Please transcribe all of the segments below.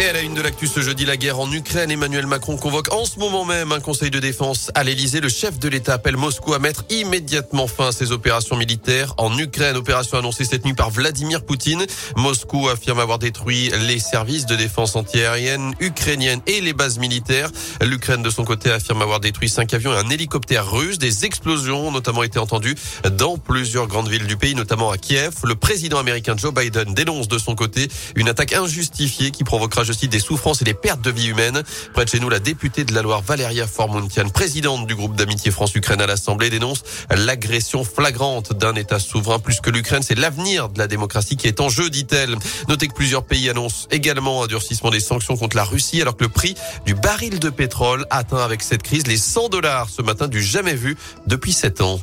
Et à la une de l'actu ce jeudi, la guerre en Ukraine, Emmanuel Macron convoque en ce moment même un conseil de défense à l'Elysée. Le chef de l'État appelle Moscou à mettre immédiatement fin à ses opérations militaires en Ukraine. Opération annoncée cette nuit par Vladimir Poutine. Moscou affirme avoir détruit les services de défense antiaérienne ukrainienne et les bases militaires. L'Ukraine de son côté affirme avoir détruit cinq avions et un hélicoptère russe. Des explosions ont notamment été entendues dans plusieurs grandes villes du pays, notamment à Kiev. Le président américain Joe Biden dénonce de son côté une attaque injustifiée qui provoquera aussi des souffrances et des pertes de vie humaines. Près de chez nous, la députée de la Loire, Valéria Formuntian, présidente du groupe d'amitié France-Ukraine à l'Assemblée, dénonce l'agression flagrante d'un État souverain. Plus que l'Ukraine, c'est l'avenir de la démocratie qui est en jeu, dit-elle. Notez que plusieurs pays annoncent également un durcissement des sanctions contre la Russie, alors que le prix du baril de pétrole atteint avec cette crise les 100 dollars ce matin du jamais vu depuis 7 ans.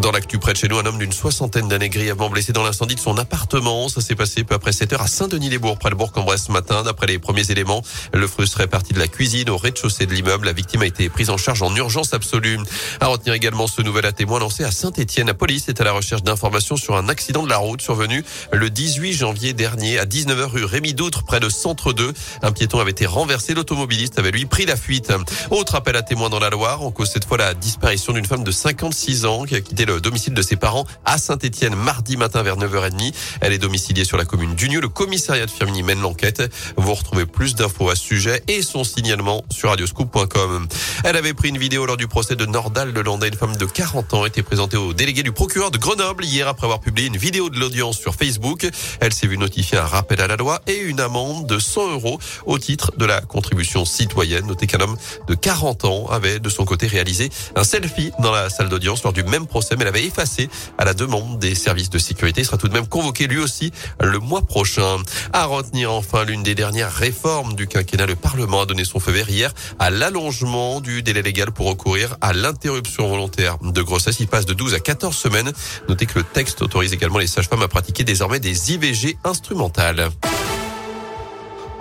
Dans l'actu près de chez nous, un homme d'une soixantaine d'années grièvement blessé dans l'incendie de son appartement. Ça s'est passé peu après 7 heures à Saint-Denis-les-Bourgs, près de Bourg-en-Bresse ce matin. D'après les premiers éléments, le feu serait parti de la cuisine au rez-de-chaussée de l'immeuble. La victime a été prise en charge en urgence absolue. À retenir également ce nouvel à témoin lancé à Saint-Etienne. La police est à la recherche d'informations sur un accident de la route survenu le 18 janvier dernier à 19h rue Rémi Doutre, près de Centre 2. Un piéton avait été renversé. L'automobiliste avait lui pris la fuite. Autre appel à témoin dans la Loire. En cause cette fois la disparition d'une femme de 56 ans qui a quitté le domicile de ses parents à Saint-Etienne mardi matin vers 9h30. Elle est domiciliée sur la commune d'Unieux. Le commissariat de Firminy mène l'enquête. Vous retrouvez plus d'infos à ce sujet et son signalement sur radioscoop.com. Elle avait pris une vidéo lors du procès de Nordal de Landais. Une femme de 40 ans était présentée au délégué du procureur de Grenoble hier après avoir publié une vidéo de l'audience sur Facebook. Elle s'est vue notifier un rappel à la loi et une amende de 100 euros au titre de la contribution citoyenne. Notez qu'un homme de 40 ans avait de son côté réalisé un selfie dans la salle d'audience lors du même procès mais l'avait effacé à la demande des services de sécurité. Il sera tout de même convoqué lui aussi le mois prochain. À retenir enfin l'une des dernières réformes du quinquennat. Le Parlement a donné son feu vert hier à l'allongement du délai légal pour recourir à l'interruption volontaire de grossesse. Il passe de 12 à 14 semaines. Notez que le texte autorise également les sages-femmes à pratiquer désormais des IVG instrumentales.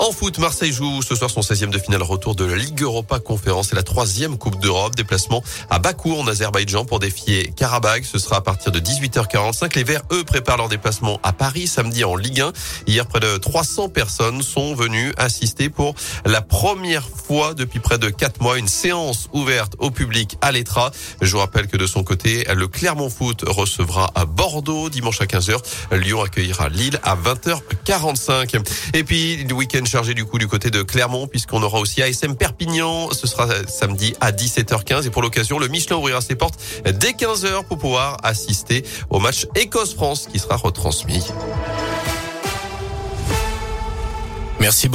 En foot, Marseille joue ce soir son 16e de finale retour de la Ligue Europa Conférence et la troisième Coupe d'Europe. Déplacement à Bakou en Azerbaïdjan pour défier Karabakh. Ce sera à partir de 18h45. Les Verts, eux, préparent leur déplacement à Paris samedi en Ligue 1. Hier, près de 300 personnes sont venues assister pour la première fois depuis près de 4 mois une séance ouverte au public à l'Etra. Je vous rappelle que de son côté, le Clermont Foot recevra à Bordeaux dimanche à 15h. Lyon accueillera Lille à 20h45. Et puis, le week-end chargé du coup du côté de Clermont puisqu'on aura aussi ASM Perpignan. Ce sera samedi à 17h15 et pour l'occasion, le Michelin ouvrira ses portes dès 15h pour pouvoir assister au match Écosse-France qui sera retransmis. Merci beaucoup.